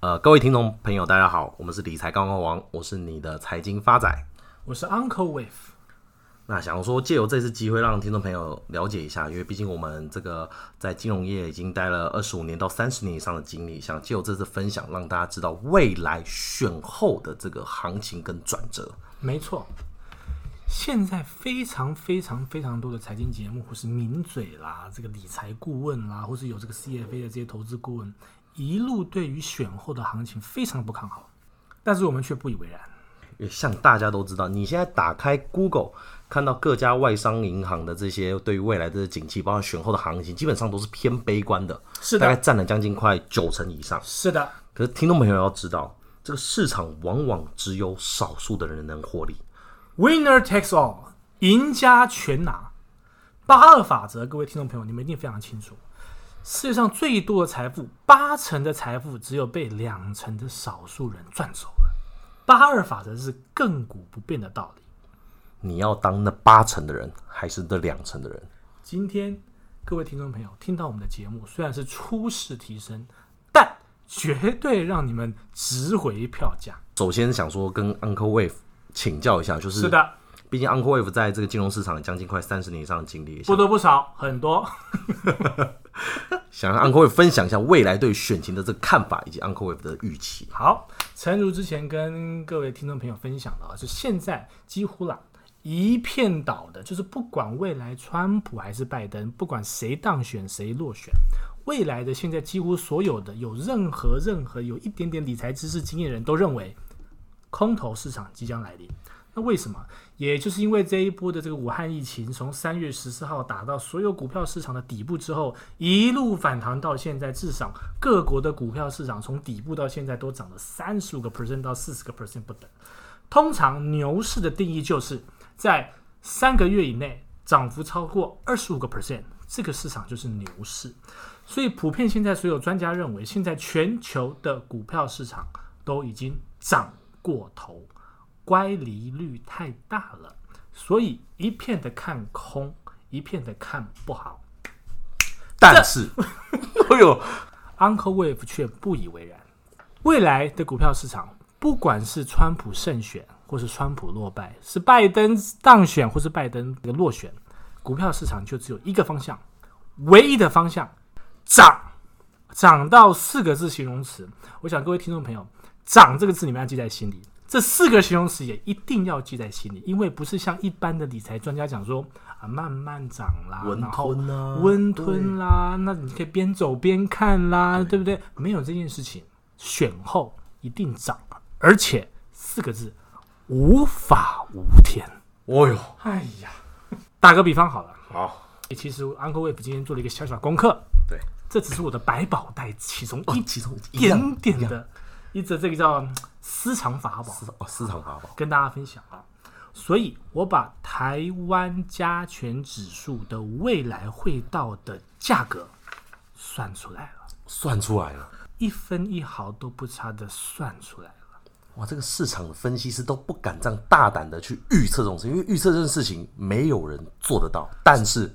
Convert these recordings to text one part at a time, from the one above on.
呃，各位听众朋友，大家好，我们是理财高高王，我是你的财经发仔，我是 Uncle Wave。那想说借由这次机会，让听众朋友了解一下，因为毕竟我们这个在金融业已经待了二十五年到三十年以上的经历，想借由这次分享，让大家知道未来选后的这个行情跟转折。没错。现在非常非常非常多的财经节目，或是名嘴啦，这个理财顾问啦，或是有这个 CFA 的这些投资顾问，一路对于选后的行情非常不看好，但是我们却不以为然。也像大家都知道，你现在打开 Google，看到各家外商银行的这些对于未来的景气，包括选后的行情，基本上都是偏悲观的，是的，大概占了将近快九成以上。是的，可是听众朋友要知道，这个市场往往只有少数的人能获利。Winner takes all，赢家全拿。八二法则，各位听众朋友，你们一定非常清楚。世界上最多的财富，八成的财富只有被两成的少数人赚走了。八二法则是亘古不变的道理。你要当那八成的人，还是那两成的人？今天各位听众朋友听到我们的节目，虽然是初试提升，但绝对让你们值回票价。首先想说跟 Uncle Wave。请教一下，就是是的，毕竟 Uncle Wave 在这个金融市场将近快三十年以上的经历，不多不少，很多。想让 Uncle Wave 分享一下未来对选情的这个看法，以及 Uncle Wave 的预期。好，诚如之前跟各位听众朋友分享的啊，就现在几乎啦一片倒的，就是不管未来川普还是拜登，不管谁当选谁落选，未来的现在几乎所有的有任何任何有一点点理财知识经验的人都认为。空头市场即将来临，那为什么？也就是因为这一波的这个武汉疫情，从三月十四号打到所有股票市场的底部之后，一路反弹到现在，至少各国的股票市场从底部到现在都涨了三十五个 percent 到四十个 percent 不等。通常牛市的定义就是在三个月以内涨幅超过二十五个 percent，这个市场就是牛市。所以普遍现在所有专家认为，现在全球的股票市场都已经涨。过头，乖离率太大了，所以一片的看空，一片的看不好。但是，哎呦，Uncle Wave 却不以为然。未来的股票市场，不管是川普胜选，或是川普落败，是拜登当选，或是拜登的落选，股票市场就只有一个方向，唯一的方向，涨，涨到四个字形容词。我想各位听众朋友。涨这个字你们要记在心里，这四个形容词也一定要记在心里，因为不是像一般的理财专家讲说啊，慢慢涨啦，温吞啊，温吞啦，那你可以边走边看啦，对，对不对？没有这件事情，选后一定涨，而且四个字，无法无天。哦呦，哎呀，打个比方好了，好，其实 Uncle Wave 今天做了一个小小功课，对，这只是我的百宝袋其中一、哦、其中一点点的。一则这个叫私藏法宝，私哦私藏法宝，跟大家分享啊。所以我把台湾加权指数的未来会到的价格算出来了，算出来了，一分一毫都不差的算出来了。哇，这个市场的分析师都不敢这样大胆的去预测这种事，因为预测这件事情没有人做得到。但是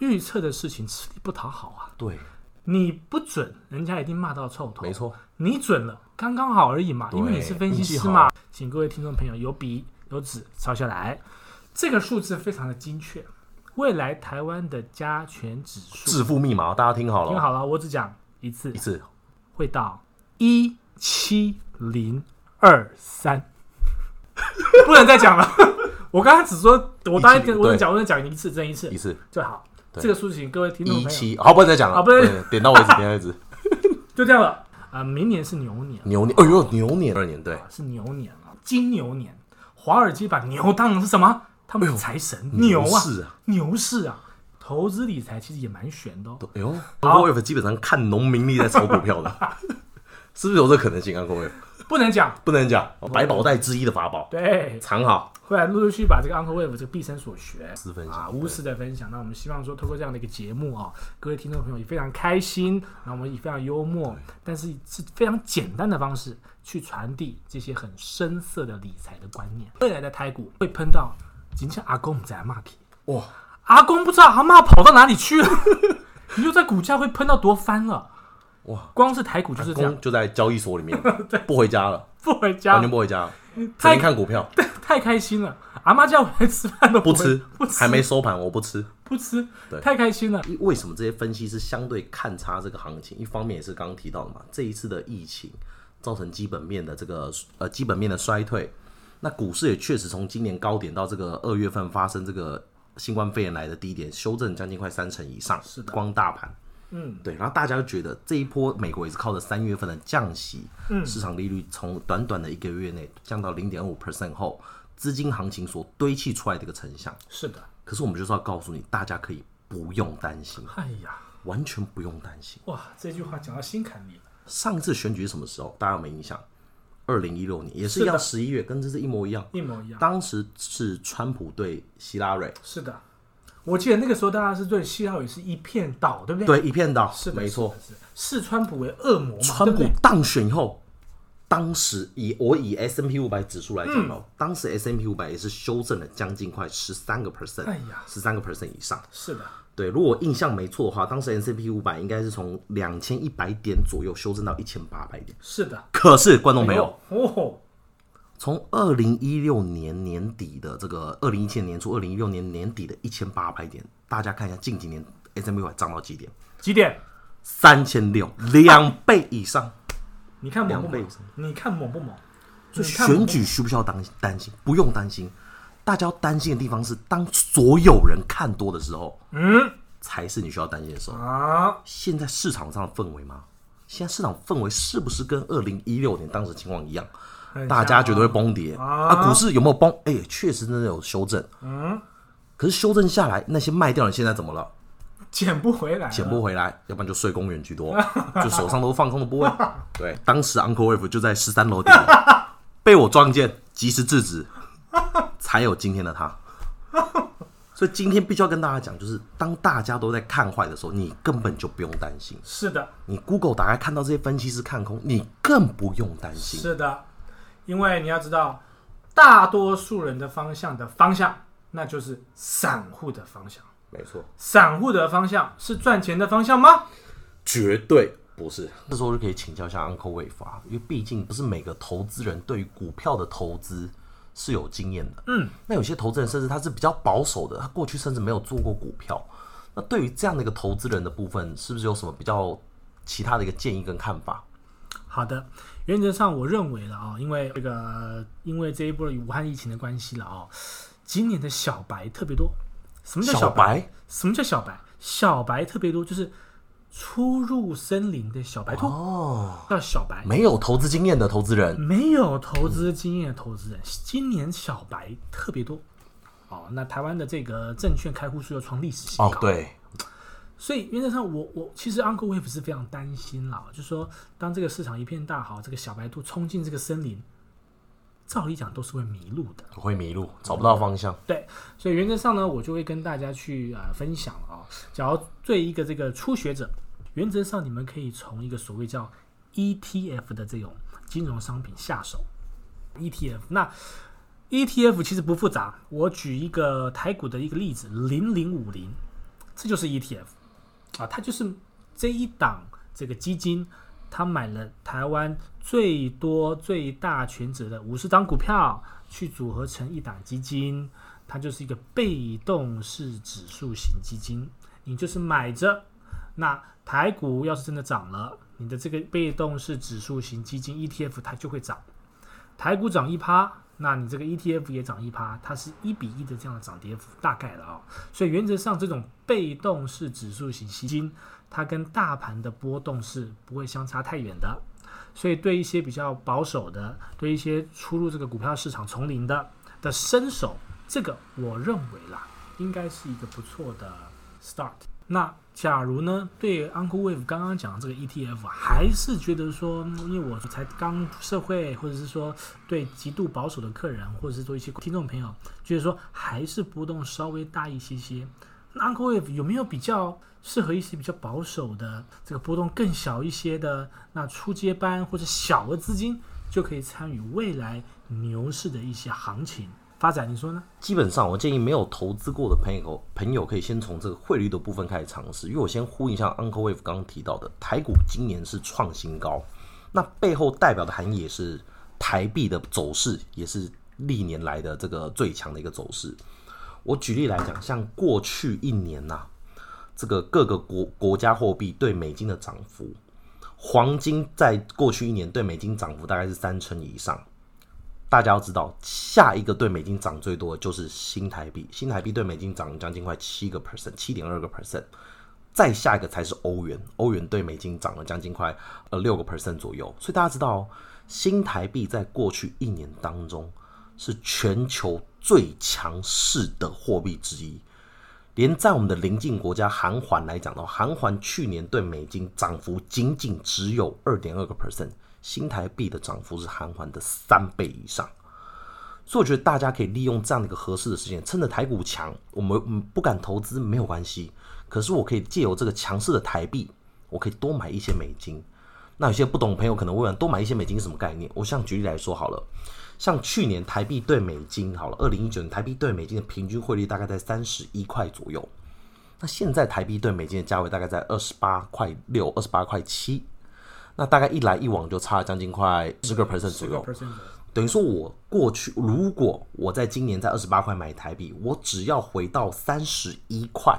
预测的事情吃力不讨好啊。对。你不准，人家一定骂到臭头。没错，你准了，刚刚好而已嘛。因为你是分析师嘛，请各位听众朋友有笔有纸抄下来。这个数字非常的精确。未来台湾的加权指数，致富密码，大家听好了，听好了，我只讲一次，一次会到一七零二三，不能再讲了。我刚刚只说，我当然我只讲，我只讲一次，真一次，一次最好。这个数字，请各位听众朋友，好，不能再讲了，好，不能点到为止，点到为止，就这样了。啊，明年是牛年，牛年，哎呦，牛年二年，对，是牛年啊，金牛年。华尔街把牛当成是什么？他们有财神，牛啊，牛市啊。投资理财其实也蛮玄的哦。哎呦，Uncle Wave 基本上看农民力在炒股票的，是不是有这可能性？Uncle Wave 不能讲，不能讲，百宝袋之一的法宝，对，藏好。后来陆陆续续把这个 Uncle Wave 这个毕生所学私分享啊，无私的分享。那我们希望说，透过这样的一个节目啊，各位听众朋友也非常开心。那我们以非常幽默，但是是非常简单的方式去传递这些很深色的理财的观念。未来的台股会喷到，今天阿公在骂你哇，阿公不知道阿嬷跑到哪里去了，你就在股价会喷到多翻了。哇，光是台股就是这样，就在交易所里面，不回家了，不回家，完全不回家，了。整天看股票，太开心了。阿妈叫我来吃饭都不吃，不吃，还没收盘我不吃，不吃，对，太开心了。为什么这些分析师相对看差这个行情？一方面也是刚刚提到的嘛，这一次的疫情造成基本面的这个呃基本面的衰退，那股市也确实从今年高点到这个二月份发生这个新冠肺炎来的低点，修正将近快三成以上，是的，光大盘。嗯，对，然后大家就觉得这一波美国也是靠着三月份的降息，嗯，市场利率从短短的一个月内降到零点五 percent 后，资金行情所堆砌出来的一个成像。是的，可是我们就是要告诉你，大家可以不用担心。哎呀，完全不用担心。哇，这句话讲到心坎里了。上一次选举是什么时候？大家有没有印象？二零一六年也是一样十一月，跟这次一模一样，一模一样。当时是川普对希拉蕊。是的。我记得那个时候，大家是对希拉蕊是一片倒，对不对？对，一片倒，是没错，视川普为恶魔嘛。川普当选以后，当时以我以 S M P 五百指数来讲哦，当时 S M P 五百也是修正了将近快十三个 percent，哎呀，十三个 percent 以上。是的，对，如果印象没错的话，当时 S M P 五百应该是从两千一百点左右修正到一千八百点。是的，可是观众朋友，哦。从二零一六年年底的这个二零一七年年初，二零一六年年底的一千八百点，大家看一下近几年500涨到几点？几点？三千六，两倍以上。你看猛不猛？你看猛不猛？所以选举需不需要担担心？不用担心。大家要担心的地方是，当所有人看多的时候，嗯，才是你需要担心的时候啊。现在市场上的氛围吗？现在市场氛围是不是跟二零一六年当时情况一样？大家绝对会崩跌啊！股市有没有崩？哎，确实真的有修正。嗯，可是修正下来，那些卖掉的现在怎么了？捡不回来，捡不回来，要不然就睡公园居多，就手上都放空的部位。对，当时 Uncle Wave 就在十三楼顶，被我撞见，及时制止，才有今天的他。所以今天必须要跟大家讲，就是当大家都在看坏的时候，你根本就不用担心。是的，你 Google 打开看到这些分析师看空，你更不用担心。是的。因为你要知道，大多数人的方向的方向，那就是散户的方向。没错，散户的方向是赚钱的方向吗？绝对不是。这时候就可以请教一下 Uncle Wave 啊，因为毕竟不是每个投资人对于股票的投资是有经验的。嗯，那有些投资人甚至他是比较保守的，他过去甚至没有做过股票。那对于这样的一个投资人的部分，是不是有什么比较其他的一个建议跟看法？好的。原则上，我认为了啊，因为这个，因为这一波的武汉疫情的关系了啊，今年的小白特别多。什么叫小白？什么叫小白？小白特别多，就是初入森林的小白兔哦，叫小白。没有投资经验的投资人，没有投资经验的投资人，今年小白特别多。哦，那台湾的这个证券开户数又创历史新高。哦，对。所以原则上我，我我其实 Uncle Wave 是非常担心啦，就是说，当这个市场一片大好，这个小白兔冲进这个森林，照理讲都是会迷路的，会迷路，找不到方向。对，所以原则上呢，我就会跟大家去啊、呃、分享啊，假如对一个这个初学者，原则上你们可以从一个所谓叫 ETF 的这种金融商品下手。ETF 那 ETF 其实不复杂，我举一个台股的一个例子，零零五零，这就是 ETF。啊，他就是这一档这个基金，他买了台湾最多最大权值的五十档股票，去组合成一档基金，它就是一个被动式指数型基金。你就是买着，那台股要是真的涨了，你的这个被动式指数型基金 ETF 它就会涨。台股涨一趴，那你这个 ETF 也涨一趴，它是一比一的这样的涨跌幅，大概了啊。所以原则上，这种被动式指数型基金，它跟大盘的波动是不会相差太远的。所以对一些比较保守的，对一些初入这个股票市场丛林的的新手，这个我认为啦，应该是一个不错的 start。那假如呢，对 Uncle Wave 刚刚讲的这个 ETF 还是觉得说，因为我才刚社会，或者是说对极度保守的客人，或者是说一些听众朋友，觉得说还是波动稍微大一些些，那 Uncle Wave 有没有比较适合一些比较保守的这个波动更小一些的那初阶班或者小额资金就可以参与未来牛市的一些行情？发展，你说呢？基本上，我建议没有投资过的朋友，朋友可以先从这个汇率的部分开始尝试。因为我先呼应一下 Uncle Wave 刚刚提到的，台股今年是创新高，那背后代表的含义也是台币的走势，也是历年来的这个最强的一个走势。我举例来讲，像过去一年呐、这个各个国国家货币对美金的涨幅，黄金在过去一年对美金涨幅大概是三成以上。大家要知道，下一个对美金涨最多的就是新台币，新台币对美金涨将近快七个 percent，七点二个 percent。再下一个才是欧元，欧元对美金涨了将近快呃六个 percent 左右。所以大家知道，新台币在过去一年当中是全球最强势的货币之一。连在我们的邻近国家韩环来讲的话，韩环去年对美金涨幅仅仅只有二点二个 percent。新台币的涨幅是韩环的三倍以上，所以我觉得大家可以利用这样的一个合适的时间，趁着台股强，我们不敢投资没有关系，可是我可以借由这个强势的台币，我可以多买一些美金。那有些不懂的朋友可能问，多买一些美金是什么概念？我像举例来说好了，像去年台币兑美金好了，二零一九年台币兑美金的平均汇率大概在三十一块左右，那现在台币兑美金的价位大概在二十八块六、二十八块七。那大概一来一往就差了将近快十个 percent 左右，等于说我过去如果我在今年在二十八块买台币，我只要回到三十一块，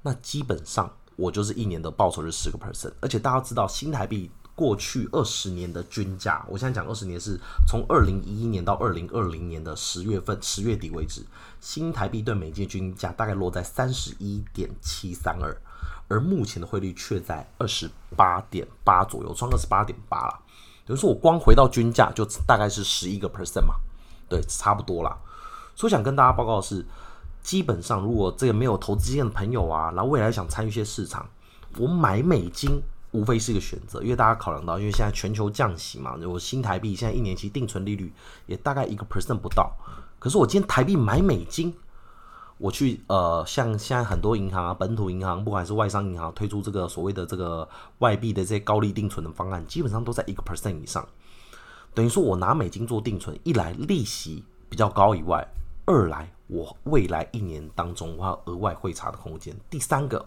那基本上我就是一年的报酬是十个 percent，而且大家知道新台币过去二十年的均价，我现在讲二十年是从二零一一年到二零二零年的十月份十月底为止，新台币对美金均价大概落在三十一点七三二。而目前的汇率却在二十八点八左右，创二十八点八了。等于说我光回到均价就大概是十一个 percent 嘛，对，差不多啦。所以想跟大家报告的是，基本上如果这个没有投资经验的朋友啊，然后未来想参与一些市场，我买美金无非是一个选择，因为大家考量到，因为现在全球降息嘛，如果新台币现在一年期定存利率也大概一个 percent 不到，可是我今天台币买美金。我去呃，像现在很多银行啊，本土银行，不管是外商银行推出这个所谓的这个外币的这些高利定存的方案，基本上都在一个 percent 以上。等于说我拿美金做定存，一来利息比较高以外，二来我未来一年当中我还有额外汇差的空间。第三个，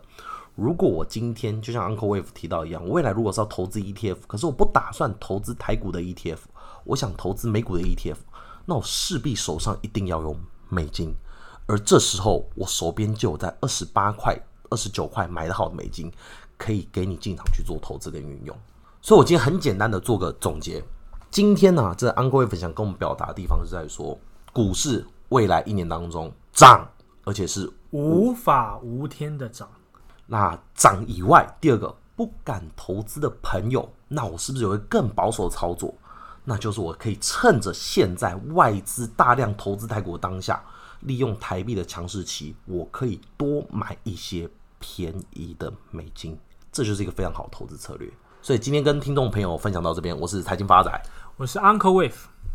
如果我今天就像 Uncle Wave 提到一样，我未来如果是要投资 ETF，可是我不打算投资台股的 ETF，我想投资美股的 ETF，那我势必手上一定要有美金。而这时候，我手边就有在二十八块、二十九块买的好的美金，可以给你进场去做投资跟运用。所以，我今天很简单的做个总结。今天呢、这 Uncle Wave 想跟我们表达的地方是在说，股市未来一年当中涨，而且是无法无天的涨。那涨以外，第二个不敢投资的朋友，那我是不是有一更保守的操作？那就是我可以趁着现在外资大量投资泰国当下。利用台币的强势期，我可以多买一些便宜的美金，这就是一个非常好的投资策略。所以今天跟听众朋友分享到这边，我是财经发仔，我是 Uncle Wave。